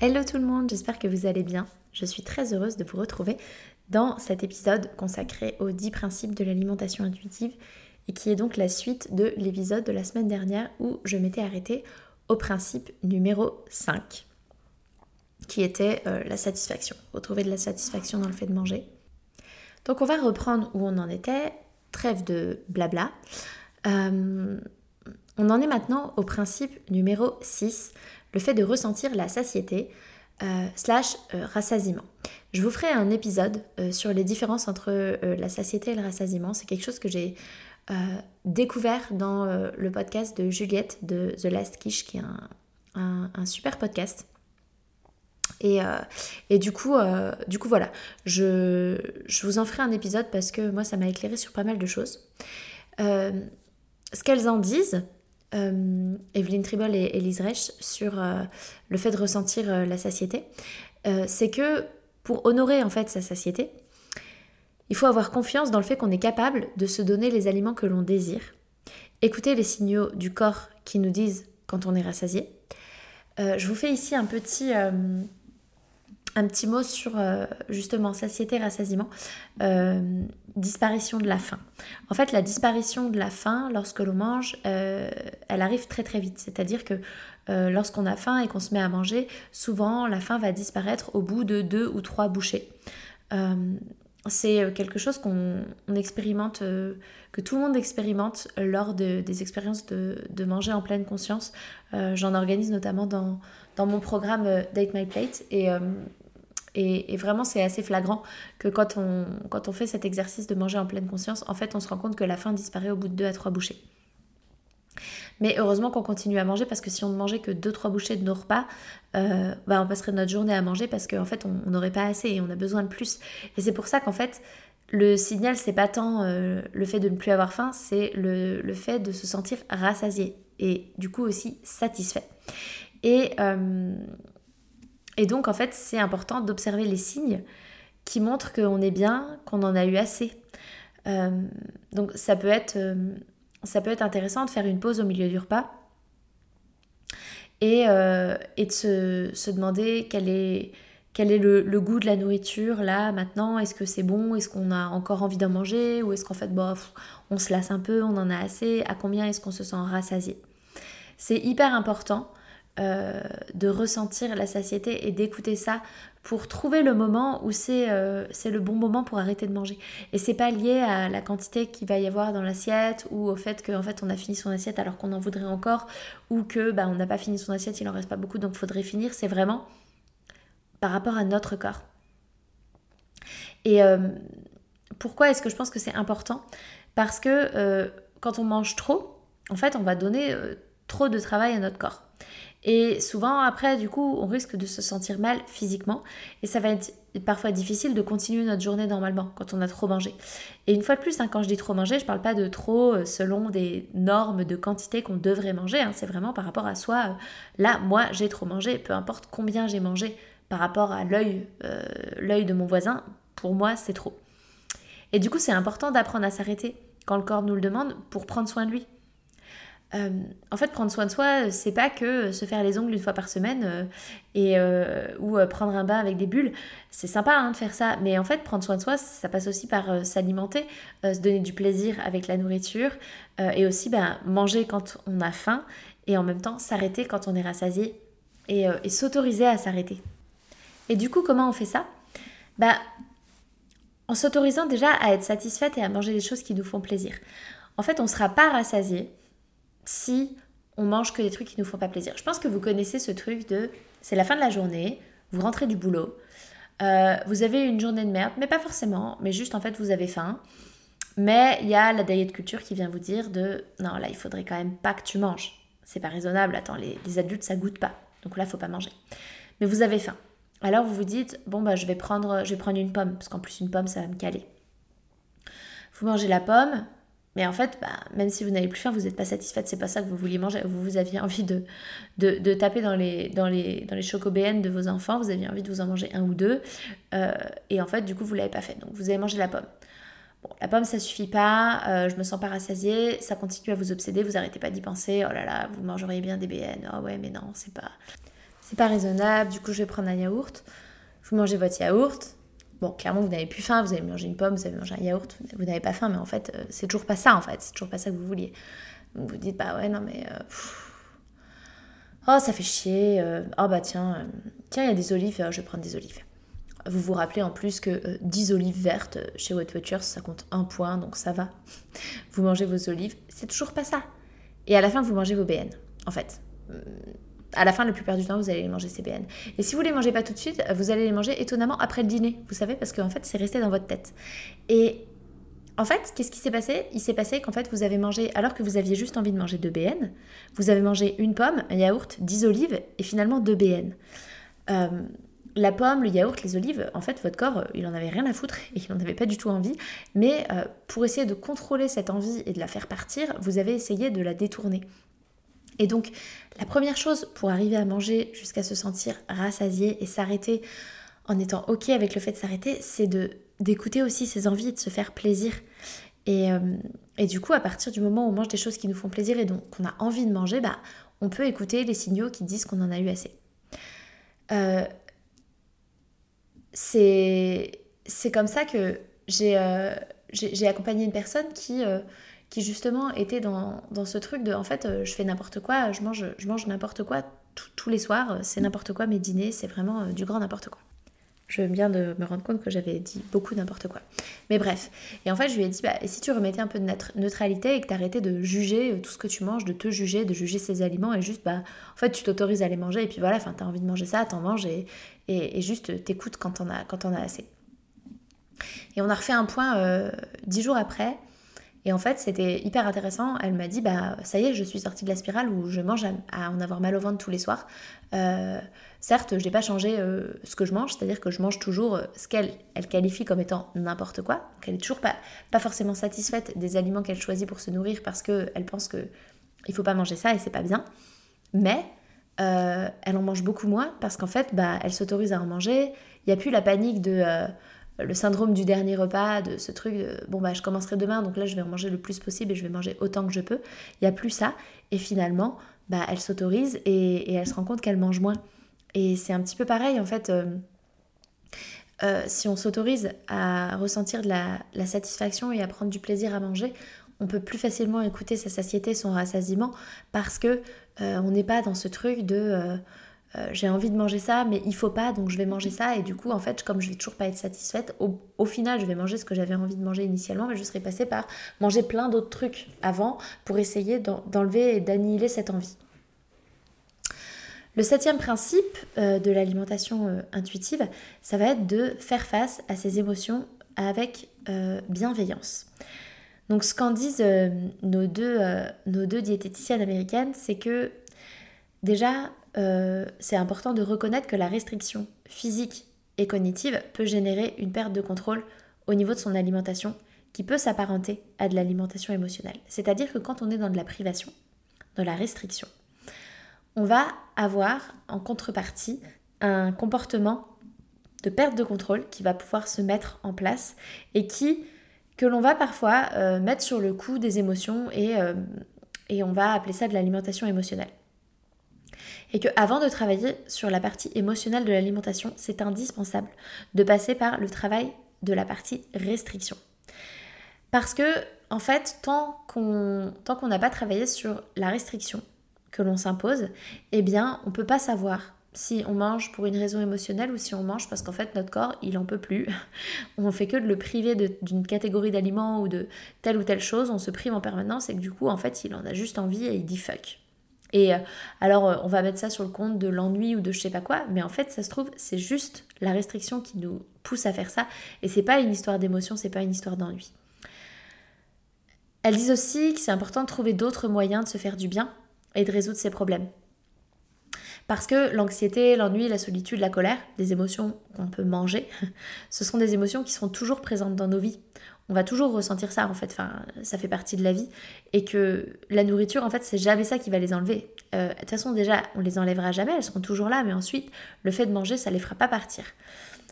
Hello tout le monde, j'espère que vous allez bien. Je suis très heureuse de vous retrouver dans cet épisode consacré aux 10 principes de l'alimentation intuitive et qui est donc la suite de l'épisode de la semaine dernière où je m'étais arrêtée au principe numéro 5 qui était euh, la satisfaction, retrouver de la satisfaction dans le fait de manger. Donc on va reprendre où on en était, trêve de blabla. Euh, on en est maintenant au principe numéro 6 le fait de ressentir la satiété euh, slash euh, rassasiement. Je vous ferai un épisode euh, sur les différences entre la satiété et le rassasiement. C'est quelque chose que j'ai découvert dans le podcast de Juliette de The Last Kish, qui est un, super podcast. Et, du, coup, du coup, voilà, je, je, vous en ferai un épisode parce que moi, ça m'a éclairé sur pas mal de choses. ce qu'elles en disent, euh, Evelyne Tribol et Elise Reich sur euh, le fait de ressentir euh, la satiété, c'est que pour honorer en fait sa satiété, il faut avoir confiance dans le fait qu'on est capable de se donner les aliments que l'on désire, écouter les signaux du corps qui nous disent quand on est rassasié. je vous fais ici un petit, un petit mot sur euh, justement satiété, rassasiement, euh, disparition de la faim. En fait, la disparition de la faim lorsque l'on mange, euh, elle arrive très très vite. C'est-à-dire que lorsqu'on a faim et qu'on se met à manger, souvent la faim va disparaître au bout de deux ou trois bouchées. C'est quelque chose qu'on expérimente, que tout le monde expérimente lors des expériences de, de, manger en pleine conscience. J'en organise notamment dans, dans mon programme Date My Plate et et, vraiment, c'est assez flagrant que quand on, quand on fait cet exercice de manger en pleine conscience, en fait, on se rend compte que la faim disparaît au bout de 2 à 3 bouchées. Mais heureusement qu'on continue à manger parce que si on ne mangeait que 2-3 bouchées de nos repas, euh, bah on passerait notre journée à manger parce qu'en fait on n'aurait pas assez et on a besoin de plus. Et c'est pour ça qu'en fait le signal c'est pas tant euh, le fait de ne plus avoir faim, c'est le, fait de se sentir rassasié et du coup aussi satisfait. Et, euh, et donc, en fait, c'est important d'observer les signes qui montrent qu'on est bien, qu'on en a eu assez. Donc, ça peut, être, ça peut être intéressant de faire une pause au milieu du repas et, euh, et de se, se, demander quel est, quel est le, le, goût de la nourriture là, maintenant. Est-ce que c'est bon? Est-ce qu'on a encore envie d'en manger? Ou est-ce qu'en fait, bof, on se lasse un peu, on en a assez? À combien est-ce qu'on se sent rassasié? C'est hyper important euh, de ressentir la satiété et d'écouter ça pour trouver le moment où euh, c'est le bon moment pour arrêter de manger. Et c'est pas lié à la quantité qu'il va y avoir dans l'assiette ou au fait qu'en fait on a fini son assiette alors qu'on en voudrait encore ou que bah, on n'a pas fini son assiette, il en reste pas beaucoup donc faudrait finir. C'est vraiment par rapport à notre corps. Et euh, pourquoi est-ce que je pense que c'est important? Parce que quand on mange trop, en fait on va donner trop de travail à notre corps. Et souvent, après, du coup, on risque de se sentir mal physiquement. Et ça va être parfois difficile de continuer notre journée normalement quand on a trop mangé. Et une fois de plus, hein, quand je dis trop manger, je parle pas de trop euh, selon des normes de quantité qu'on devrait manger. Hein. c'est vraiment par rapport à soi. Euh, là, moi, j'ai trop mangé. Peu importe combien j'ai mangé par rapport à euh, l'œil de mon voisin, pour moi, c'est trop. Et du coup, c'est important d'apprendre à s'arrêter quand le corps nous le demande pour prendre soin de lui. Euh, en fait, prendre soin de soi, c'est pas que se faire les ongles une fois par semaine euh, et, euh, ou prendre un bain avec des bulles. C'est sympa hein, de faire ça, mais en fait, prendre soin de soi, ça passe aussi par s'alimenter, se donner du plaisir avec la nourriture et aussi ben, manger quand on a faim et en même temps s'arrêter quand on est rassasié et, et s'autoriser à s'arrêter. Et du coup, comment on fait ça? Bah, en s'autorisant déjà à être satisfaite et à manger des choses qui nous font plaisir. En fait, on ne sera pas rassasié si on mange que des trucs qui nous font pas plaisir. Je pense que vous connaissez ce truc de c'est la fin de la journée, vous rentrez du boulot, euh, vous avez une journée de merde, mais pas forcément, mais juste en fait vous avez faim. Mais il y a la diet culture qui vient vous dire de non là il faudrait quand même pas que tu manges. C'est pas raisonnable, attends les, adultes ça goûte pas. Donc là faut pas manger. Mais vous avez faim. Alors vous vous dites bon bah je vais prendre je vais prendre une pomme parce qu'en plus une pomme ça va me caler. Vous mangez la pomme, mais en fait, bah, même si vous n'avez plus faim, vous n'êtes pas satisfaite, c'est pas ça que vous vouliez manger. Vous, vous aviez envie de, de, taper dans les, dans, les, dans les de vos enfants, vous aviez envie de vous en manger un ou deux, euh, et en fait, du coup, vous l'avez pas fait. Donc, vous avez mangé la pomme. Bon, la pomme, ça suffit pas, euh, je me sens pas rassasiée, ça continue à vous obséder, vous arrêtez pas d'y penser, oh là là, vous mangeriez bien des BN, oh ouais, mais non, c'est pas, c'est pas raisonnable, du coup, je vais prendre un yaourt. Vous mangez votre yaourt, Bon, clairement, vous n'avez plus faim, vous avez mangé une pomme, vous avez mangé un yaourt, vous n'avez pas faim, mais en fait, euh, c'est toujours pas ça, en fait. C'est toujours pas ça que vous vouliez. Donc vous dites, bah ouais, non, mais. Euh, oh, ça fait chier. Euh, oh, bah tiens, tiens, il y a des olives, je vais prendre des olives. Vous vous rappelez en plus que 10 olives vertes chez Wet Watchers, ça compte un point, donc ça va. Vous mangez vos olives, c'est toujours pas ça. Et à la fin, vous mangez vos BN, en fait à la fin, la plupart du temps, vous allez les manger CBN. Et si vous les mangez pas tout de suite, vous allez les manger étonnamment après le dîner, vous savez, parce qu'en fait, c'est resté dans votre tête. Et en fait, qu'est-ce qui s'est passé? Il s'est passé qu'en fait, vous avez mangé, alors que vous aviez juste envie de manger deux BN, vous avez mangé une pomme, un yaourt, 10 olives et finalement deux BN. Euh, la pomme, le yaourt, les olives, en fait, votre corps, il en avait rien à foutre et il n'en avait pas du tout envie. Mais euh, pour essayer de contrôler cette envie et de la faire partir, vous avez essayé de la détourner. Et donc, la première chose pour arriver à manger jusqu'à se sentir rassasié et s'arrêter en étant OK avec le fait de s'arrêter, c'est d'écouter aussi ses envies et de se faire plaisir. Et, euh, et, du coup, à partir du moment où on mange des choses qui nous font plaisir et donc qu'on a envie de manger, bah, on peut écouter les signaux qui disent qu'on en a eu assez. Euh, c'est comme ça que j'ai euh, accompagné une personne qui qui justement était dans, ce truc de en fait euh, je fais n'importe quoi, je mange, je mange n'importe quoi tous les soirs, c'est n'importe quoi mes dîners, c'est vraiment euh, du grand n'importe quoi. Je viens de me rendre compte que j'avais dit beaucoup n'importe quoi. Mais bref. Et en fait, je lui ai dit, bah, et si tu remettais un peu de neutralité et que tu arrêtais de juger euh, tout ce que tu manges, de te juger, de juger ces aliments et juste, bah, en fait, tu t'autorises à les manger et puis voilà, enfin, t'as envie de manger ça, t'en manges et, et, juste t'écoutes quand t'en as, quand as assez. Et on a refait un point dix jours après et en fait, c'était hyper intéressant. Elle m'a dit, bah ça y est, je suis sortie de la spirale où je mange à, en avoir mal au ventre tous les soirs. Euh, certes, je n'ai pas changé euh, ce que je mange, c'est-à-dire que je mange toujours euh, ce qu'elle elle qualifie comme étant n'importe quoi. Donc elle est toujours pas, forcément satisfaite des aliments qu'elle choisit pour se nourrir parce qu'elle pense que il faut pas manger ça et c'est pas bien. Mais elle en mange beaucoup moins parce qu'en fait, bah, elle s'autorise à en manger. Il n'y a plus la panique de le syndrome du dernier repas, de ce truc de bon bah je commencerai demain donc là je vais en manger le plus possible et je vais manger autant que je peux. Il n'y a plus ça et finalement bah elle s'autorise et, elle se rend compte qu'elle mange moins. Et c'est un petit peu pareil en fait. Euh, euh, si on s'autorise à ressentir de la, satisfaction et à prendre du plaisir à manger, on peut plus facilement écouter sa satiété, son rassasiement, parce que euh, on n'est pas dans ce truc de euh, j'ai envie de manger ça, mais il faut pas, donc je vais manger ça. Et du coup, en fait, comme je vais toujours pas être satisfaite, au, final, je vais manger ce que j'avais envie de manger initialement, mais je serai passée par manger plein d'autres trucs avant pour essayer d'enlever et d'annihiler cette envie. Le septième principe euh, de l'alimentation euh, intuitive, ça va être de faire face à ses émotions avec bienveillance. Donc ce qu'en disent nos, deux, nos deux diététiciennes américaines, c'est que déjà, euh, c'est important de reconnaître que la restriction physique et cognitive peut générer une perte de contrôle au niveau de son alimentation qui peut s'apparenter à de l'alimentation émotionnelle. C'est-à-dire que quand on est dans de la privation, dans la restriction, on va avoir en contrepartie un comportement de perte de contrôle qui va pouvoir se mettre en place et qui que l'on va parfois euh, mettre sur le coup des émotions et, euh, et on va appeler ça de l'alimentation émotionnelle et que avant de travailler sur la partie émotionnelle de l'alimentation, c'est indispensable de passer par le travail de la partie restriction. Parce que, en fait, tant qu'on n'a pas travaillé sur la restriction que l'on s'impose, eh bien, on ne peut pas savoir si on mange pour une raison émotionnelle ou si on mange parce qu'en fait notre corps il en peut plus. on fait que de le priver d'une catégorie d'aliments ou de telle ou telle chose, on se prive en permanence et que du coup en fait il en a juste envie et il dit fuck. Et euh, alors euh, on va mettre ça sur le compte de l'ennui ou de je sais pas quoi, mais en fait ça se trouve c'est juste la restriction qui nous pousse à faire ça et c'est pas une histoire d'émotion, c'est pas une histoire d'ennui. Elles disent aussi que c'est important de trouver d'autres moyens de se faire du bien et de résoudre ses problèmes. Parce que l'anxiété, l'ennui, la solitude, la colère, des émotions qu'on peut manger, ce sont des émotions qui seront toujours présentes dans nos vies. On va toujours ressentir ça en fait, enfin, ça fait partie de la vie. Et que la nourriture, en fait, c'est jamais ça qui va les enlever. Euh, de toute façon, déjà, on les enlèvera jamais, elles seront toujours là, mais ensuite, le fait de manger, ça les fera pas partir.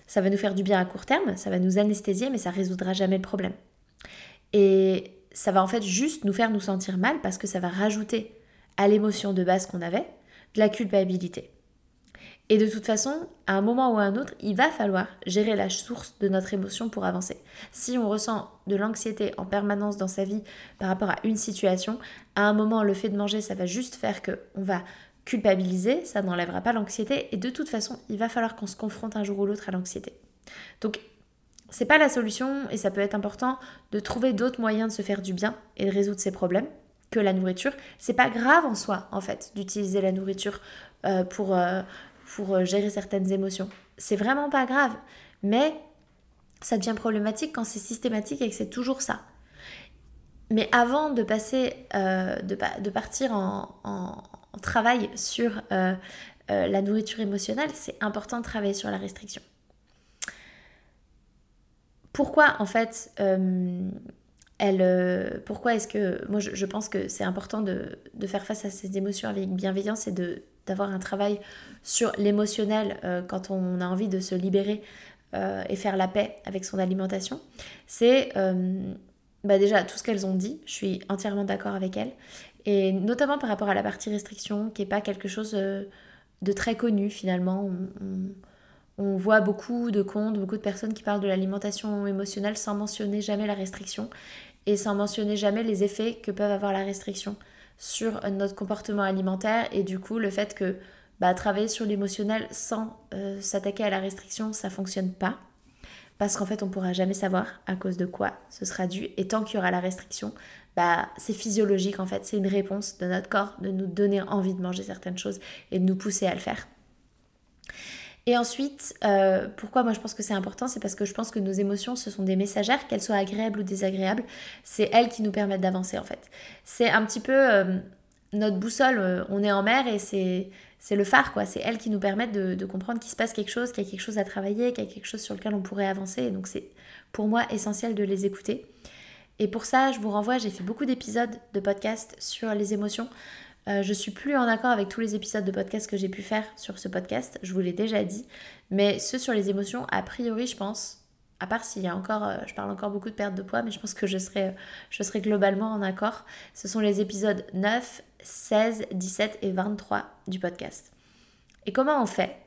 Ça va nous faire du bien à court terme, ça va nous anesthésier, mais ça résoudra jamais le problème. Et ça va en fait juste nous faire nous sentir mal parce que ça va rajouter à l'émotion de base qu'on avait la culpabilité. Et de toute façon, à un moment ou à un autre, il va falloir gérer la source de notre émotion pour avancer. Si on ressent de l'anxiété en permanence dans sa vie par rapport à une situation, à un moment, le fait de manger, ça va juste faire que on va culpabiliser, ça n'enlèvera pas l'anxiété, et de toute façon, il va falloir qu'on se confronte un jour ou l'autre à l'anxiété. Donc, c'est pas la solution, et ça peut être important de trouver d'autres moyens de se faire du bien et de résoudre ses problèmes que la nourriture. C'est pas grave en soi, en fait, d'utiliser la nourriture euh, pour, euh, pour euh, gérer certaines émotions. C'est vraiment pas grave. Mais ça devient problématique quand c'est systématique et que c'est toujours ça. Mais avant de passer, de, de, partir en, travail sur la nourriture émotionnelle, c'est important de travailler sur la restriction. Pourquoi en fait elle, euh, pourquoi est-ce que moi je, pense que c'est important de, faire face à ces émotions avec bienveillance et de d'avoir un travail sur l'émotionnel euh, quand on a envie de se libérer euh, et faire la paix avec son alimentation, c'est bah déjà tout ce qu'elles ont dit, je suis entièrement d'accord avec elles, et notamment par rapport à la partie restriction, qui n'est pas quelque chose de très connu finalement. On voit beaucoup de comptes, beaucoup de personnes qui parlent de l'alimentation émotionnelle sans mentionner jamais la restriction et sans mentionner jamais les effets que peuvent avoir la restriction sur notre comportement alimentaire et du coup le fait que bah, travailler sur l'émotionnel sans euh, s'attaquer à la restriction ça fonctionne pas. Parce qu'en fait on pourra jamais savoir à cause de quoi ce sera dû. Et tant qu'il y aura la restriction bah c'est physiologique en fait. C'est une réponse de notre corps de nous donner envie de manger certaines choses et de nous pousser à le faire et ensuite, euh, pourquoi moi je pense que c'est important C'est parce que je pense que nos émotions, ce sont des messagères, qu'elles soient agréables ou désagréables. C'est elles qui nous permettent d'avancer en fait. C'est un petit peu euh, notre boussole, euh, on est en mer et c'est, c'est le phare quoi. C'est elles qui nous permettent de, de comprendre qu'il se passe quelque chose, qu'il y a quelque chose à travailler, qu'il y a quelque chose sur lequel on pourrait avancer. Et donc c'est pour moi essentiel de les écouter. Et pour ça, je vous renvoie, j'ai fait beaucoup d'épisodes de podcast sur les émotions. Euh, je suis plus en accord avec tous les épisodes de podcast que j'ai pu faire sur ce podcast, je vous l'ai déjà dit. Mais ceux sur les émotions, a priori, je pense, à part s'il y a encore, euh, je parle encore beaucoup de perte de poids, mais je pense que je serai, je serai globalement en accord. Ce sont les épisodes 9, 16, 17 et 23 du podcast. Et comment on fait?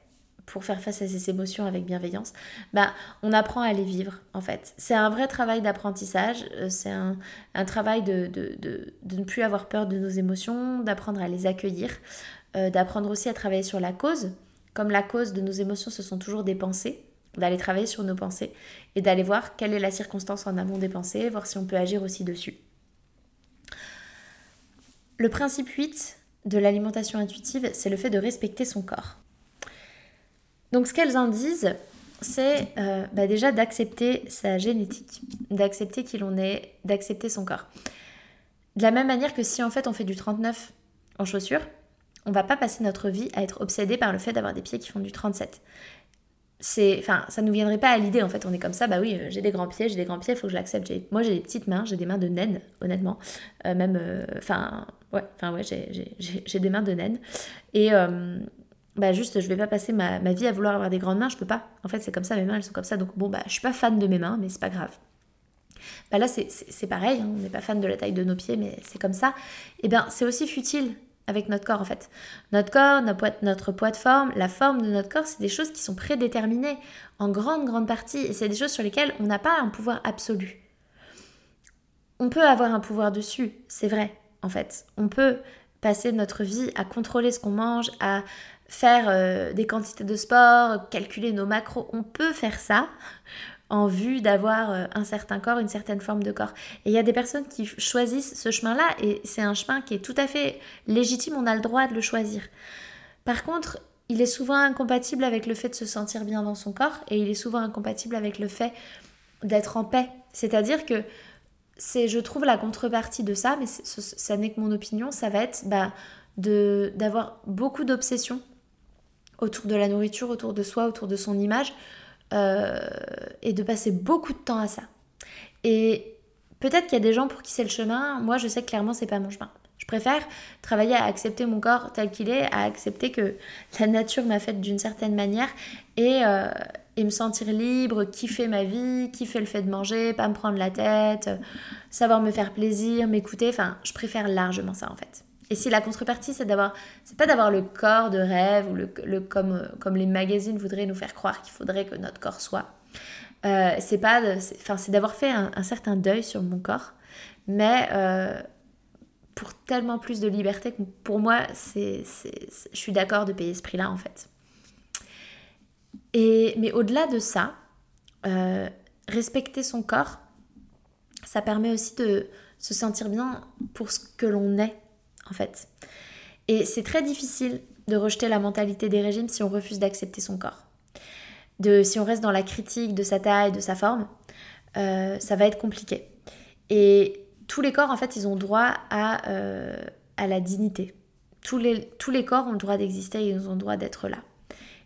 Pour faire face à ces émotions avec bienveillance, bah, on apprend à les vivre en fait. C'est un vrai travail d'apprentissage, euh, c'est un, travail de, ne plus avoir peur de nos émotions, d'apprendre à les accueillir, euh, d'apprendre aussi à travailler sur la cause. Comme la cause de nos émotions, ce sont toujours des pensées, d'aller travailler sur nos pensées et d'aller voir quelle est la circonstance en amont des pensées, voir si on peut agir aussi dessus. Le principe 8 de l'alimentation intuitive, c'est le fait de respecter son corps. Donc ce qu'elles en disent, c'est euh, bah, déjà d'accepter sa génétique, d'accepter qui l'on est, d'accepter son corps. De la même manière que si en fait on fait du 39 en chaussures, on va pas passer notre vie à être obsédé par le fait d'avoir des pieds qui font du 37. C'est, enfin, ça nous viendrait pas à l'idée en fait. On est comme ça, bah oui, euh, j'ai des grands pieds, j'ai des grands pieds, il faut que je l'accepte. Moi, j'ai des petites mains, j'ai des mains de naine, honnêtement. Euh, même, enfin, ouais, enfin ouais, j'ai des mains de naine. Et bah juste je vais pas passer ma, vie à vouloir avoir des grandes mains, je peux pas. En fait c'est comme ça, mes mains elles sont comme ça, donc bon bah je suis pas fan de mes mains, mais c'est pas grave. Bah là c'est pareil, hein. on n'est pas fan de la taille de nos pieds, mais c'est comme ça. Et eh bien c'est aussi futile avec notre corps en fait. Notre corps, notre poids, notre poids de forme, la forme de notre corps, c'est des choses qui sont prédéterminées en grande grande partie, et c'est des choses sur lesquelles on n'a pas un pouvoir absolu. On peut avoir un pouvoir dessus, c'est vrai, en fait. On peut passer notre vie à contrôler ce qu'on mange, à faire des quantités de sport, calculer nos macros, on peut faire ça en vue d'avoir un certain corps, une certaine forme de corps. Et il y a des personnes qui choisissent ce chemin-là et c'est un chemin qui est tout à fait légitime, on a le droit de le choisir. Par contre, il est souvent incompatible avec le fait de se sentir bien dans son corps et il est souvent incompatible avec le fait d'être en paix. C'est-à-dire que c'est, je trouve, la contrepartie de ça, mais ça n'est que mon opinion, ça va être bah, d'avoir beaucoup d'obsessions autour de la nourriture, autour de soi, autour de son image, euh, et de passer beaucoup de temps à ça. Et peut-être qu'il y a des gens pour qui c'est le chemin, moi je sais que clairement c'est pas mon chemin. Je préfère travailler à accepter mon corps tel qu'il est, à accepter que la nature m'a faite d'une certaine manière et, euh, et, me sentir libre, kiffer ma vie, kiffer le fait de manger, pas me prendre la tête, savoir me faire plaisir, m'écouter. Enfin, je préfère largement ça en fait. Et si la contrepartie, c'est d'avoir, c'est pas d'avoir le corps de rêve ou le, le comme, comme les magazines voudraient nous faire croire qu'il faudrait que notre corps soit. Euh, c'est pas, enfin, c'est d'avoir fait un, certain deuil sur mon corps, mais euh, pour tellement plus de liberté que pour moi, c'est, je suis d'accord de payer ce prix-là en fait. Et, mais au-delà de ça, euh, respecter son corps, ça permet aussi de se sentir bien pour ce que l'on est en fait. Et c'est très difficile de rejeter la mentalité des régimes si on refuse d'accepter son corps. Si on reste dans la critique de sa taille, de sa forme, euh, ça va être compliqué. Et tous les corps, en fait, ils ont droit à, euh, à la dignité. Tous les, tous les corps ont le droit d'exister ils ont le droit d'être là.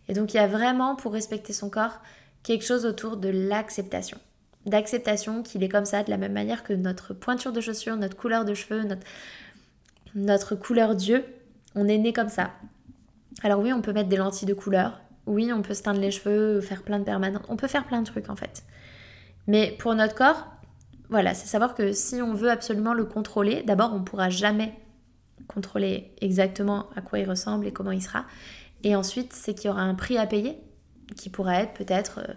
Et donc, il y a vraiment, pour respecter son corps, quelque chose autour de l'acceptation. D'acceptation qu'il est comme ça, de la même manière que notre pointure de chaussure, notre couleur de cheveux, notre, notre couleur d'yeux. On est né comme ça. Alors oui, on peut mettre des lentilles de couleur. Oui, on peut se teindre les cheveux, faire plein de permanents. On peut faire plein de trucs en fait. Mais pour notre corps, voilà, c'est savoir que si on veut absolument le contrôler, d'abord on ne pourra jamais contrôler exactement à quoi il ressemble et comment il sera. Et ensuite, c'est qu'il y aura un prix à payer qui pourra être peut-être euh,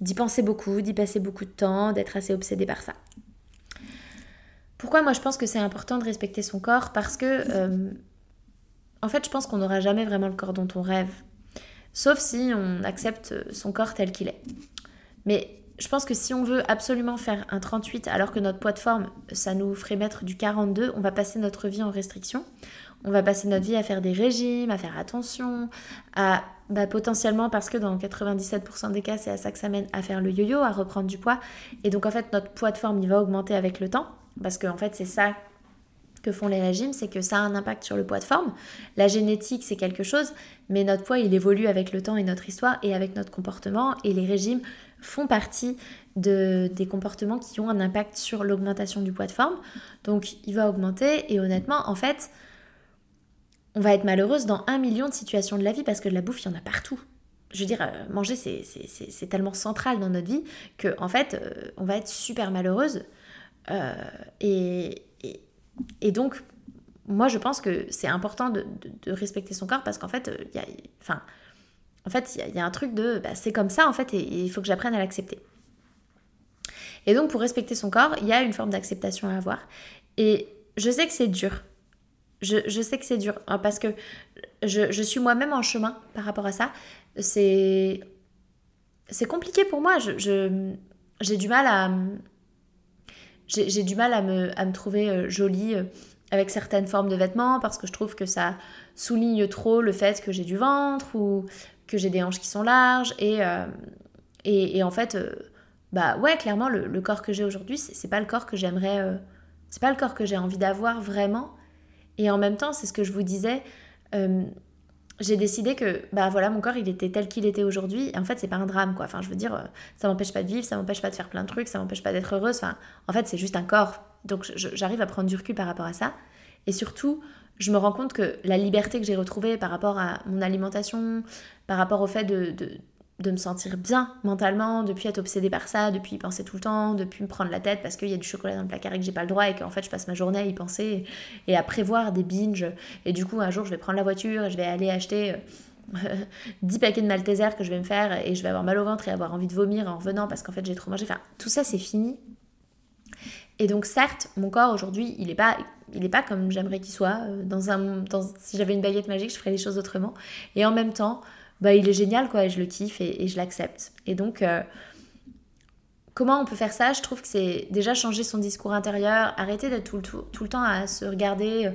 d'y penser beaucoup, d'y passer beaucoup de temps, d'être assez obsédé par ça. Pourquoi moi je pense que c'est important de respecter son corps? Parce que, euh, en fait, je pense qu'on n'aura jamais vraiment le corps dont on rêve. Sauf si on accepte son corps tel qu'il est. Mais je pense que si on veut absolument faire un 38 alors que notre poids de forme, ça nous ferait mettre du 42, on va passer notre vie en restriction. On va passer notre vie à faire des régimes, à faire attention, à bah, potentiellement, parce que dans 97% des cas, c'est à ça que ça mène, à faire le yo-yo, à reprendre du poids. Et donc en fait, notre poids de forme, il va augmenter avec le temps, parce qu'en en fait, c'est ça que font les régimes, c'est que ça a un impact sur le poids de forme. La génétique, c'est quelque chose, mais notre poids, il évolue avec le temps et notre histoire et avec notre comportement. Et les régimes font partie de, des comportements qui ont un impact sur l'augmentation du poids de forme. Donc il va augmenter et honnêtement, en fait, on va être malheureuse dans un million de situations de la vie parce que de la bouffe, il y en a partout. Je veux dire, euh, manger, c'est tellement central dans notre vie que, en fait, euh, on va être super malheureuse. Euh, et, et, donc, moi, je pense que c'est important de, respecter son corps parce qu'en fait, il y a, enfin, en fait, il y, a un truc de bah, c'est comme ça en fait et il faut que j'apprenne à l'accepter. Et donc pour respecter son corps, il y a une forme d'acceptation à avoir. Et je sais que c'est dur. Je, sais que c'est dur hein, parce que je, suis moi-même en chemin par rapport à ça. C'est c'est compliqué pour moi. Je, j'ai du mal à j'ai, du mal à me, trouver euh, jolie euh, avec certaines formes de vêtements parce que je trouve que ça souligne trop le fait que j'ai du ventre ou que j'ai des hanches qui sont larges et, euh, en fait, bah ouais, clairement, le, corps que j'ai aujourd'hui, c'est pas le corps que j'aimerais, euh, c'est pas le corps que j'ai envie d'avoir vraiment. Et en même temps, c'est ce que je vous disais, j'ai décidé que bah voilà mon corps il était tel qu'il était aujourd'hui. Et en fait c'est pas un drame quoi. Enfin je veux dire ça m'empêche pas de vivre ça m'empêche pas de faire plein de trucs ça m'empêche pas d'être heureuse. Enfin en fait c'est juste un corps. Donc j'arrive à prendre du recul par rapport à ça. Et surtout je me rends compte que la liberté que j'ai retrouvée par rapport à mon alimentation, par rapport au fait de, de, me sentir bien mentalement, depuis être obsédée par ça, depuis y penser tout le temps, depuis me prendre la tête parce qu'il y a du chocolat dans le placard et que j'ai pas le droit et qu'en fait je passe ma journée à y penser et à prévoir des binges. Et du coup, un jour, je vais prendre la voiture et je vais aller acheter. 10 paquets de Malteser que je vais me faire et je vais avoir mal au ventre et avoir envie de vomir en revenant parce qu'en fait j'ai trop mangé. Enfin, tout ça c'est fini. Et donc certes, mon corps aujourd'hui, il n'est pas, il est pas comme j'aimerais qu'il soit. Euh, dans un, si j'avais une baguette magique, je ferais les choses autrement. Et en même temps, bah, il est génial, quoi, et je le kiffe et, je l'accepte. Et donc, euh, comment on peut faire ça? Je trouve que c'est déjà changer son discours intérieur, arrêter d'être tout, tout, tout, le temps à se regarder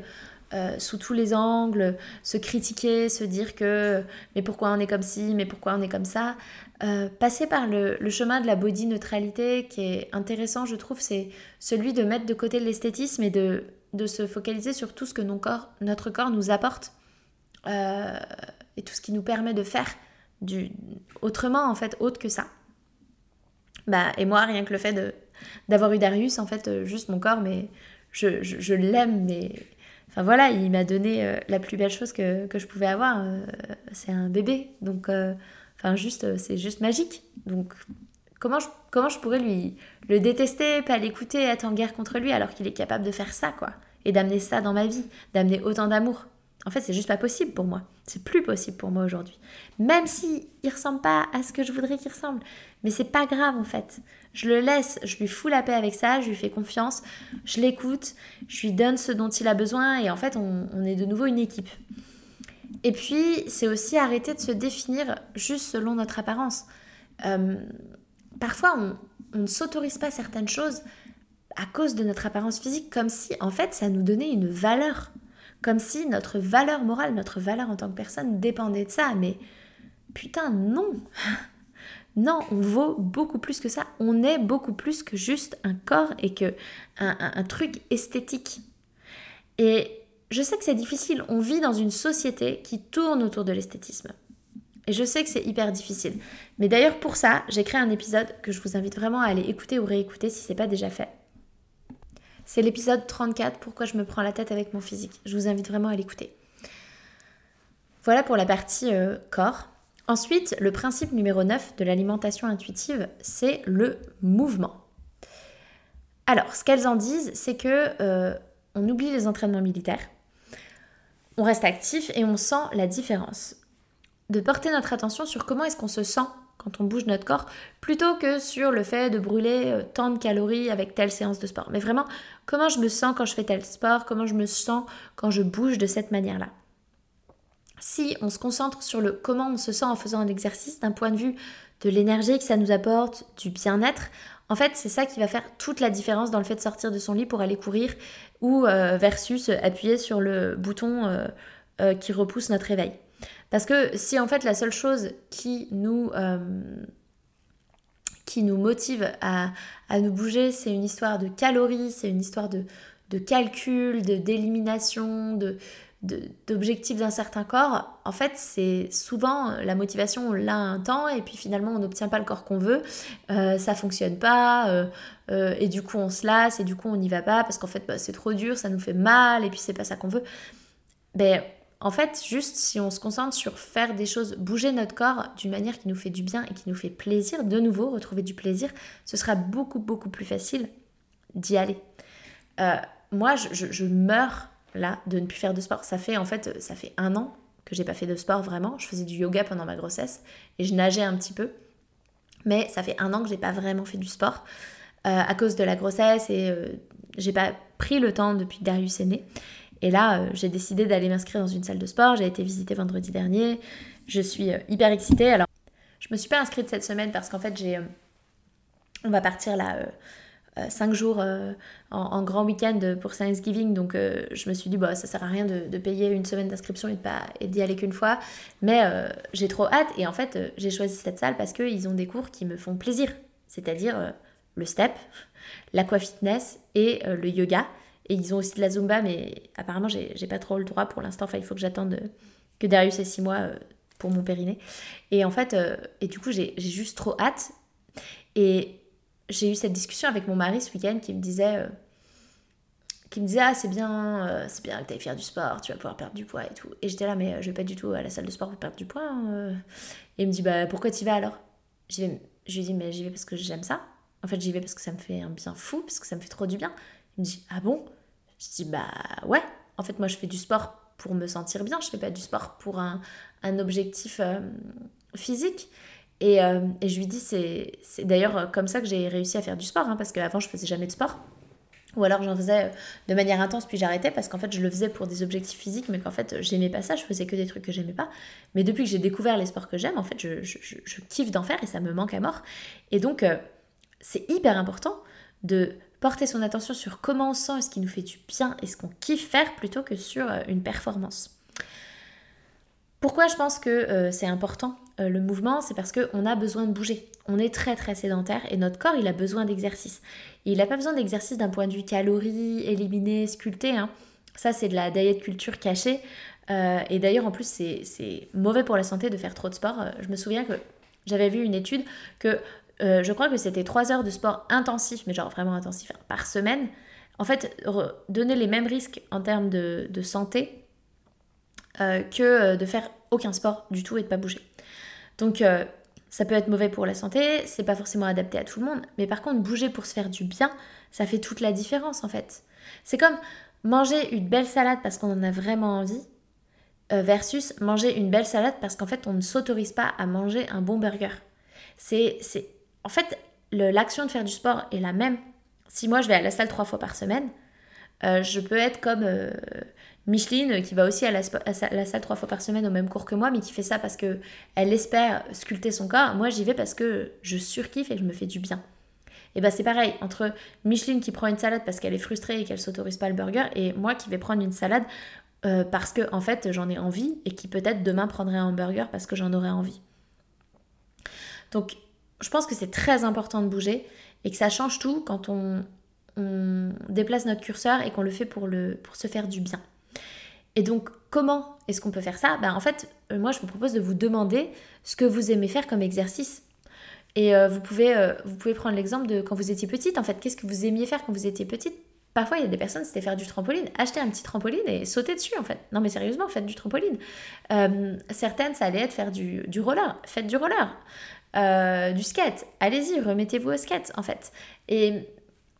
euh, sous tous les angles, se critiquer, se dire que mais pourquoi on est comme ci, mais pourquoi on est comme ça? Euh, passer par le, chemin de la body neutralité qui est intéressant, je trouve, c'est celui de mettre de côté l'esthétisme et de, de, se focaliser sur tout ce que nos corps, notre corps nous apporte euh, et tout ce qui nous permet de faire autrement, en fait, autre que ça. Bah, et moi, rien que le fait d'avoir eu Darius, en fait, juste mon corps, mais je, je l'aime, mais Enfin voilà, il m'a donné euh, la plus belle chose que, je pouvais avoir. Euh, c'est un bébé. Donc, euh, enfin, juste, c'est juste magique. Donc, comment je, comment je pourrais lui le détester, pas l'écouter, être en guerre contre lui alors qu'il est capable de faire ça, quoi Et d'amener ça dans ma vie, d'amener autant d'amour. En fait, c'est juste pas possible pour moi. C'est plus possible pour moi aujourd'hui. Même si il ressemble pas à ce que je voudrais qu'il ressemble. Mais c'est pas grave en fait. Je le laisse, je lui fous la paix avec ça, je lui fais confiance, je l'écoute, je lui donne ce dont il a besoin et en fait on, est de nouveau une équipe. Et puis c'est aussi arrêter de se définir juste selon notre apparence. Euh, parfois on, ne s'autorise pas certaines choses à cause de notre apparence physique comme si en fait ça nous donnait une valeur. Comme si notre valeur morale, notre valeur en tant que personne dépendait de ça. Mais putain non non, on vaut beaucoup plus que ça. On est beaucoup plus que juste un corps et que un, truc esthétique. Et je sais que c'est difficile. On vit dans une société qui tourne autour de l'esthétisme. Et je sais que c'est hyper difficile. Mais d'ailleurs, pour ça, j'ai créé un épisode que je vous invite vraiment à aller écouter ou réécouter si ce n'est pas déjà fait. C'est l'épisode 34, Pourquoi je me prends la tête avec mon physique. Je vous invite vraiment à l'écouter. Voilà pour la partie euh, corps. Ensuite, le principe numéro 9 de l'alimentation intuitive, c'est le mouvement. Alors, ce qu'elles en disent, c'est que euh, on oublie les entraînements militaires, on reste actif et on sent la différence. De porter notre attention sur comment est-ce qu'on se sent quand on bouge notre corps, plutôt que sur le fait de brûler euh, tant de calories avec telle séance de sport. Mais vraiment, comment je me sens quand je fais tel sport, comment je me sens quand je bouge de cette manière-là? Si on se concentre sur le comment on se sent en faisant un exercice d'un point de vue de l'énergie que ça nous apporte, du bien-être, en fait, c'est ça qui va faire toute la différence dans le fait de sortir de son lit pour aller courir ou euh, versus appuyer sur le bouton euh, euh, qui repousse notre réveil. Parce que si en fait la seule chose qui nous, qui nous motive à, à nous bouger, c'est une histoire de calories, c'est une histoire de, de calcul, d'élimination, de, d'objectifs d'un certain corps, en fait, c'est souvent la motivation, on l'a un temps et puis finalement on n'obtient pas le corps qu'on veut, euh, ça fonctionne pas euh, euh, et du coup on se lasse et du coup on n'y va pas parce qu'en fait bah, c'est trop dur, ça nous fait mal et puis c'est pas ça qu'on veut. Ben, en fait, juste si on se concentre sur faire des choses, bouger notre corps d'une manière qui nous fait du bien et qui nous fait plaisir, de nouveau retrouver du plaisir, ce sera beaucoup beaucoup plus facile d'y aller. moi, je, meurs là de ne plus faire de sport. Ça fait en fait, ça fait un an que j'ai pas fait de sport vraiment. Je faisais du yoga pendant ma grossesse et je nageais un petit peu. Mais ça fait un an que j'ai pas vraiment fait du sport euh, à cause de la grossesse et euh, j'ai pas pris le temps depuis Darius est né. Et là, euh, j'ai décidé d'aller m'inscrire dans une salle de sport. J'ai été visiter vendredi dernier. Je suis hyper excitée. Alors, je me suis pas inscrite cette semaine parce qu'en fait, j'ai on va partir là 5 euh, jours euh, en, grand week-end pour Thanksgiving, donc euh, je me suis dit, bah, ça sert à rien de, payer une semaine d'inscription et, et d'y aller qu'une fois, mais j'ai trop hâte et en fait j'ai choisi cette salle parce qu'ils ont des cours qui me font plaisir, c'est-à-dire le step, l'aquafitness et le yoga. Et ils ont aussi de la zumba, mais apparemment j'ai pas trop le droit pour l'instant, enfin il faut que j'attende que Darius ait 6 mois pour mon périnée. Et en fait, et du coup j'ai juste trop hâte. Et j'ai eu cette discussion avec mon mari ce week-end qui me disait euh, qui me disait ah c'est bien euh, c'est bien que tu faire du sport tu vas pouvoir perdre du poids et tout. Et j'étais là mais euh, je vais pas du tout à la salle de sport pour perdre du poids hein, et il me dit bah pourquoi tu vas alors? Je lui dis mais j'y vais parce que j'aime ça. En fait j'y vais parce que ça me fait un bien fou parce que ça me fait trop du bien. Il me dit ah bon? Je dis bah ouais en fait moi je fais du sport pour me sentir bien je fais pas du sport pour un, un objectif physique euh, et, je lui dis, c'est d'ailleurs comme ça que j'ai réussi à faire du sport, hein, parce qu'avant je faisais jamais de sport. Ou alors j'en faisais de manière intense puis j'arrêtais parce qu'en fait je le faisais pour des objectifs physiques mais qu'en fait j'aimais pas ça, je faisais que des trucs que j'aimais pas. Mais depuis que j'ai découvert les sports que j'aime, en fait je, je, kiffe d'en faire et ça me manque à mort. Et donc euh, c'est hyper important de porter son attention sur comment on sent, ce qui nous fait du bien et ce qu'on kiffe faire plutôt que sur euh, une performance. Pourquoi je pense que euh, c'est important euh, le mouvement C'est parce qu'on a besoin de bouger. On est très très sédentaire et notre corps il a besoin d'exercice. Il n'a pas besoin d'exercice d'un point de vue calories, éliminées, sculpté. Hein. Ça c'est de la diet culture cachée. et d'ailleurs en plus c'est mauvais pour la santé de faire trop de sport. je me souviens que j'avais vu une étude que euh, je crois que c'était 3 heures de sport intensif, mais genre vraiment intensif, hein, par semaine, en fait, donner les mêmes risques en termes de, santé euh, que euh, de faire aucun sport du tout et de pas bouger. Donc, ça peut être mauvais pour la santé, c'est pas forcément adapté à tout le monde, mais par contre, bouger pour se faire du bien, ça fait toute la différence en fait. C'est comme manger une belle salade parce qu'on en a vraiment envie, versus manger une belle salade parce qu'en fait, on ne s'autorise pas à manger un bon burger. C'est en fait, l'action de faire du sport est la même. Si moi je vais à la salle trois fois par semaine, euh, je peux être comme euh, Micheline qui va aussi à la, salle trois fois par semaine au même cours que moi, mais qui fait ça parce que elle espère sculpter son corps. Moi j'y vais parce que je surkiffe et que je me fais du bien. Et bah c'est pareil entre Micheline qui prend une salade parce qu'elle est frustrée et qu'elle s'autorise pas le burger et moi qui vais prendre une salade euh, parce que en fait j'en ai envie et qui peut-être demain prendrait un burger parce que j'en aurais envie. Donc je pense que c'est très important de bouger et que ça change tout quand on, déplace notre curseur et qu'on le fait pour, le, pour se faire du bien. Et donc, comment est-ce qu'on peut faire ça? Ben, En fait, euh, moi, je vous propose de vous demander ce que vous aimez faire comme exercice. Et euh, vous, pouvez, euh, vous pouvez prendre l'exemple de quand vous étiez petite. En fait, qu'est-ce que vous aimiez faire quand vous étiez petite? Parfois, il y a des personnes, c'était faire du trampoline. Acheter un petit trampoline et sauter dessus, en fait. Non, mais sérieusement, faites du trampoline. certaines, ça allait être faire du, du roller. Faites du roller. Euh, du skate. Allez-y, remettez-vous au skate en fait. Et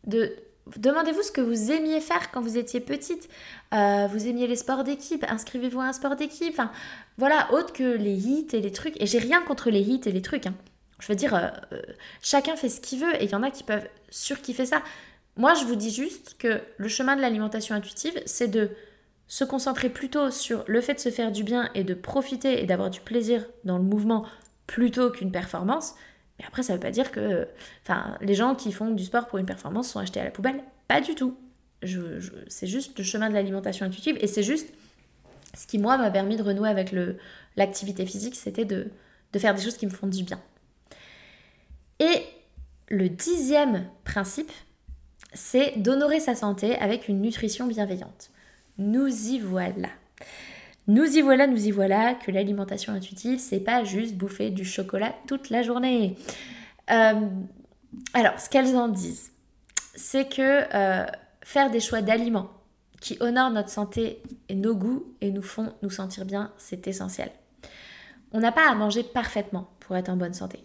de Demandez-vous ce que vous aimiez faire quand vous étiez petite. Euh, vous aimiez les sports d'équipe, inscrivez-vous à un sport d'équipe. Enfin, voilà, autre que les hits et les trucs. Et j'ai rien contre les hits et les trucs. Hein. Je veux dire, euh, chacun fait ce qu'il veut et il y en a qui peuvent surkiffer ça. Moi, je vous dis juste que le chemin de l'alimentation intuitive, c'est de se concentrer plutôt sur le fait de se faire du bien et de profiter et d'avoir du plaisir dans le mouvement plutôt qu'une performance. Mais après, ça ne veut pas dire que les gens qui font du sport pour une performance sont achetés à la poubelle. Pas du tout. Je, c'est juste le chemin de l'alimentation intuitive et c'est juste ce qui, moi, m'a permis de renouer avec l'activité physique, c'était de, de faire des choses qui me font du bien. Et le dixième principe, c'est d'honorer sa santé avec une nutrition bienveillante. Nous y voilà. Nous y voilà, nous y voilà, que l'alimentation intuitive, c'est pas juste bouffer du chocolat toute la journée. Euh, alors, ce qu'elles en disent, c'est que euh, faire des choix d'aliments qui honorent notre santé et nos goûts et nous font nous sentir bien, c'est essentiel. On n'a pas à manger parfaitement pour être en bonne santé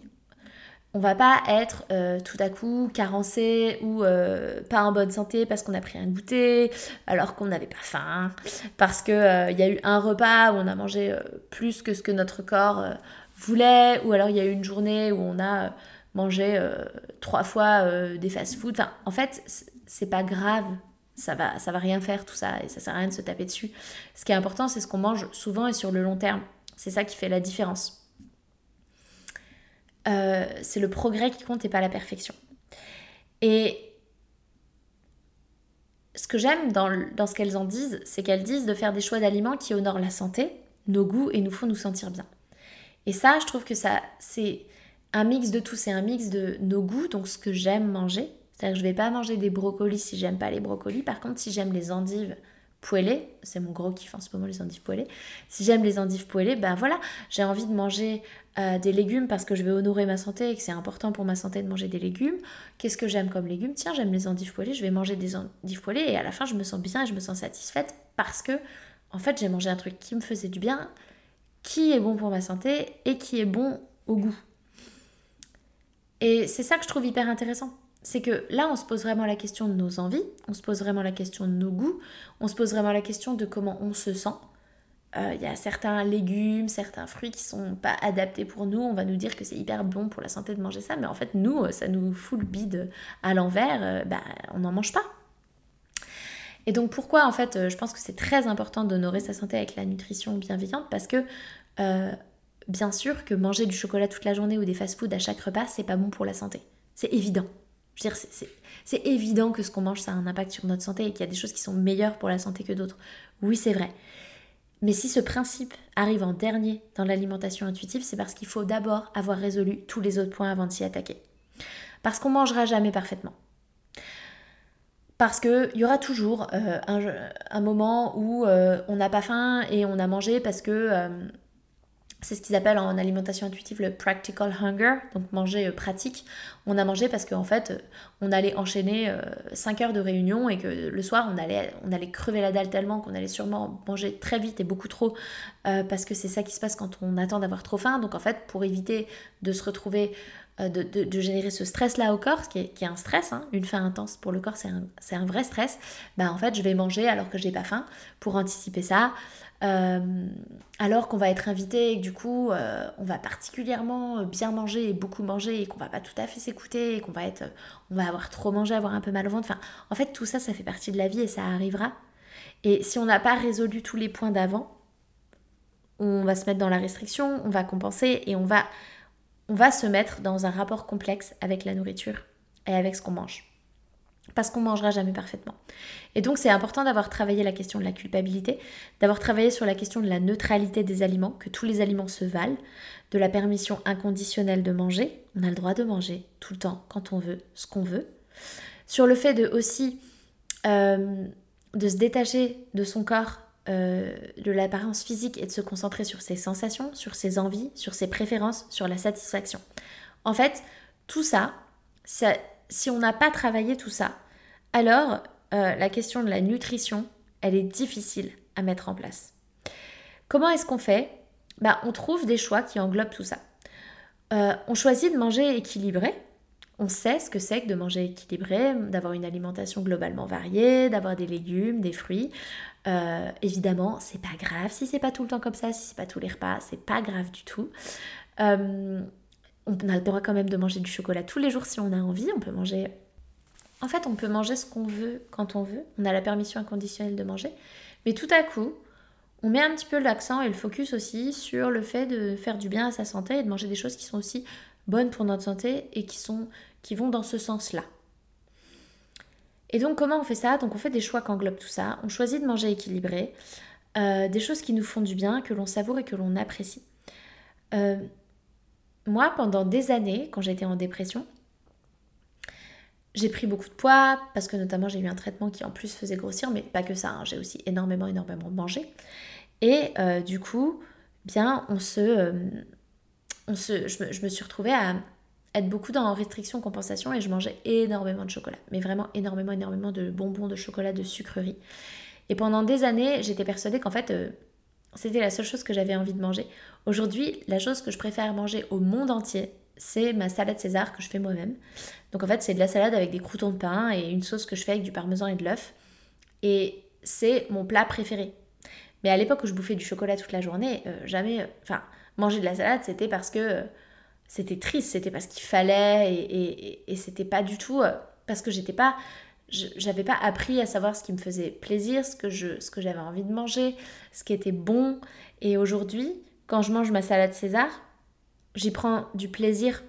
on va pas être euh, tout à coup carencé ou euh, pas en bonne santé parce qu'on a pris un goûter alors qu'on n'avait pas faim, parce qu'il euh, y a eu un repas où on a mangé plus que ce que notre corps voulait, ou alors il y a eu une journée où on a mangé trois fois des fast-food. en fait, c'est pas grave. Ça va, ça va rien faire tout ça et ça sert à rien de se taper dessus. Ce qui est important, c'est ce qu'on mange souvent et sur le long terme. C'est ça qui fait la différence. Euh, c'est le progrès qui compte et pas la perfection. Et ce que j'aime dans, dans, ce qu'elles en disent, c'est qu'elles disent de faire des choix d'aliments qui honorent la santé, nos goûts et nous font nous sentir bien. Et ça, je trouve que ça, c'est un mix de tout. C'est un mix de nos goûts, donc ce que j'aime manger. C'est-à-dire que je vais pas manger des brocolis si j'aime pas les brocolis. Par contre, si j'aime les endives poêlées, c'est mon gros kiff en ce moment les endives poêlées. Si j'aime les endives poêlées, ben voilà, j'ai envie de manger euh, des légumes parce que je vais honorer ma santé et que c'est important pour ma santé de manger des légumes. Qu'est-ce que j'aime comme légumes? Tiens, j'aime les endives poêlées, je vais manger des endives poêlées et à la fin je me sens bien et je me sens satisfaite parce que en fait j'ai mangé un truc qui me faisait du bien, qui est bon pour ma santé et qui est bon au goût. Et c'est ça que je trouve hyper intéressant. C'est que là, on se pose vraiment la question de nos envies, on se pose vraiment la question de nos goûts, on se pose vraiment la question de comment on se sent. Il euh, y a certains légumes, certains fruits qui sont pas adaptés pour nous. On va nous dire que c'est hyper bon pour la santé de manger ça, mais en fait, nous, ça nous fout le bide à l'envers. Euh, bah, on n'en mange pas. Et donc pourquoi en fait euh, je pense que c'est très important d'honorer sa santé avec la nutrition bienveillante parce que euh, bien sûr que manger du chocolat toute la journée ou des fast-foods à chaque repas c'est pas bon pour la santé. C'est évident. Je veux dire, c'est évident que ce qu'on mange ça a un impact sur notre santé et qu'il y a des choses qui sont meilleures pour la santé que d'autres. Oui c'est vrai. Mais si ce principe arrive en dernier dans l'alimentation intuitive, c'est parce qu'il faut d'abord avoir résolu tous les autres points avant de s'y attaquer. Parce qu'on mangera jamais parfaitement. Parce qu'il y aura toujours euh, un, moment où euh, on n'a pas faim et on a mangé parce que euh, c'est ce qu'ils appellent en alimentation intuitive le practical hunger, donc manger pratique. On a mangé parce qu'en fait, on allait enchaîner 5 heures de réunion et que le soir, on allait, crever la dalle tellement qu'on allait sûrement manger très vite et beaucoup trop parce que c'est ça qui se passe quand on attend d'avoir trop faim. Donc en fait, pour éviter de se retrouver euh, de, générer ce stress-là au corps, qui est, qui est un stress, hein. une faim intense pour le corps, c'est un, vrai stress, bah en fait je vais manger alors que j'ai pas faim pour anticiper ça. Euh, alors qu'on va être invité et que du coup euh, on va particulièrement bien manger et beaucoup manger et qu'on va pas tout à fait s'écouter et qu'on va être on va avoir trop mangé, avoir un peu mal au ventre. Enfin, en fait tout ça ça fait partie de la vie et ça arrivera. Et si on n'a pas résolu tous les points d'avant, on va se mettre dans la restriction, on va compenser et on va on va se mettre dans un rapport complexe avec la nourriture et avec ce qu'on mange. Parce qu'on mangera jamais parfaitement. Et donc c'est important d'avoir travaillé la question de la culpabilité, d'avoir travaillé sur la question de la neutralité des aliments, que tous les aliments se valent, de la permission inconditionnelle de manger. On a le droit de manger tout le temps, quand on veut, ce qu'on veut. Sur le fait de aussi euh, de se détacher de son corps euh, de l'apparence physique et de se concentrer sur ses sensations, sur ses envies, sur ses préférences, sur la satisfaction. En fait, tout ça, si on n'a pas travaillé tout ça, alors euh, la question de la nutrition, elle est difficile à mettre en place. Comment est-ce qu'on fait? Bah, On trouve des choix qui englobent tout ça. Euh, on choisit de manger équilibré, on sait ce que c'est que de manger équilibré, d'avoir une alimentation globalement variée, d'avoir des légumes, des fruits. Euh, évidemment, c'est pas grave si c'est pas tout le temps comme ça, si c'est pas tous les repas, c'est pas grave du tout. On a le droit quand même de manger du chocolat tous les jours si on a envie. On peut manger. En fait, on peut manger ce qu'on veut quand on veut. On a la permission inconditionnelle de manger. Mais tout à coup, on met un petit peu l'accent et le focus aussi sur le fait de faire du bien à sa santé et de manger des choses qui sont aussi bonnes pour notre santé et qui, sont, qui vont dans ce sens-là. Et donc comment on fait ça? Donc on fait des choix qui englobent tout ça. On choisit de manger équilibré, euh, des choses qui nous font du bien, que l'on savoure et que l'on apprécie. Euh, moi, pendant des années, quand j'étais en dépression, j'ai pris beaucoup de poids parce que notamment j'ai eu un traitement qui en plus faisait grossir, mais pas que ça. Hein. j'ai aussi énormément, énormément mangé. Et euh, du coup, bien, on se, se, je me suis retrouvée à être beaucoup dans restriction compensation et je mangeais énormément de chocolat. Mais vraiment énormément, énormément de bonbons, de chocolat, de sucreries. Et pendant des années, j'étais persuadée qu'en fait, euh, c'était la seule chose que j'avais envie de manger. Aujourd'hui, la chose que je préfère manger au monde entier, c'est ma salade César que je fais moi-même. Donc en fait, c'est de la salade avec des croutons de pain et une sauce que je fais avec du parmesan et de l'œuf. Et c'est mon plat préféré. Mais à l'époque où je bouffais du chocolat toute la journée, euh, jamais. Euh, enfin, manger de la salade, c'était parce que c'était triste, c'était parce qu'il fallait et, et, c'était pas du tout euh, parce que j'étais pas j'avais pas appris à savoir ce qui me faisait plaisir, ce que je ce que j'avais envie de manger, ce qui était bon. Et aujourd'hui, quand je mange ma salade César, j'y prends du plaisir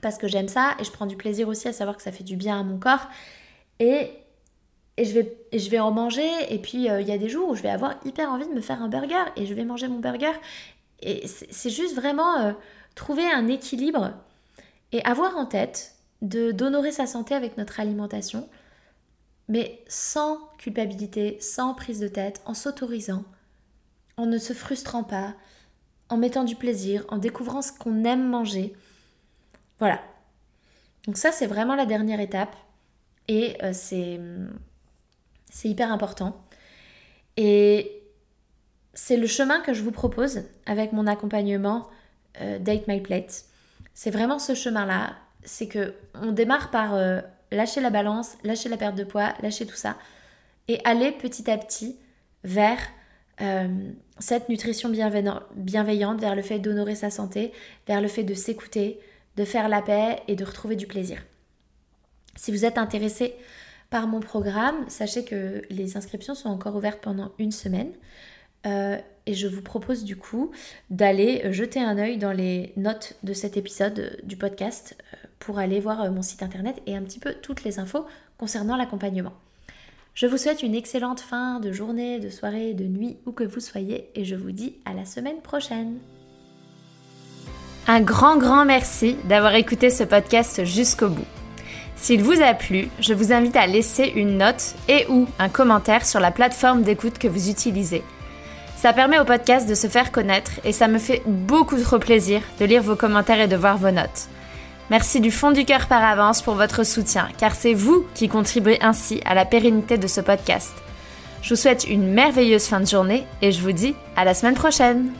parce que j'aime ça et je prends du plaisir aussi à savoir que ça fait du bien à mon corps. Et et je vais, je vais en manger et puis euh, il y a des jours où je vais avoir hyper envie de me faire un burger et je vais manger mon burger. Et c'est juste vraiment euh, trouver un équilibre et avoir en tête de d'honorer sa santé avec notre alimentation, mais sans culpabilité, sans prise de tête, en s'autorisant, en ne se frustrant pas, en mettant du plaisir, en découvrant ce qu'on aime manger. Voilà. Donc ça, c'est vraiment la dernière étape et euh, c'est c'est hyper important. Et c'est le chemin que je vous propose avec mon accompagnement euh, Date My Plate. C'est vraiment ce chemin-là. C'est que on démarre par euh, lâcher la balance, lâcher la perte de poids, lâcher tout ça, et aller petit à petit vers euh, cette nutrition bienveillante, vers le fait d'honorer sa santé, vers le fait de s'écouter, de faire la paix et de retrouver du plaisir. Si vous êtes intéressé par mon programme. Sachez que les inscriptions sont encore ouvertes pendant une semaine. Euh, et je vous propose du coup d'aller jeter un œil dans les notes de cet épisode du podcast euh, pour aller voir mon site internet et un petit peu toutes les infos concernant l'accompagnement. Je vous souhaite une excellente fin de journée, de soirée, de nuit, où que vous soyez, et je vous dis à la semaine prochaine. Un grand, grand merci d'avoir écouté ce podcast jusqu'au bout. S'il vous a plu, je vous invite à laisser une note et ou un commentaire sur la plateforme d'écoute que vous utilisez. Ça permet au podcast de se faire connaître et ça me fait beaucoup trop plaisir de lire vos commentaires et de voir vos notes. Merci du fond du cœur par avance pour votre soutien, car c'est vous qui contribuez ainsi à la pérennité de ce podcast. Je vous souhaite une merveilleuse fin de journée et je vous dis à la semaine prochaine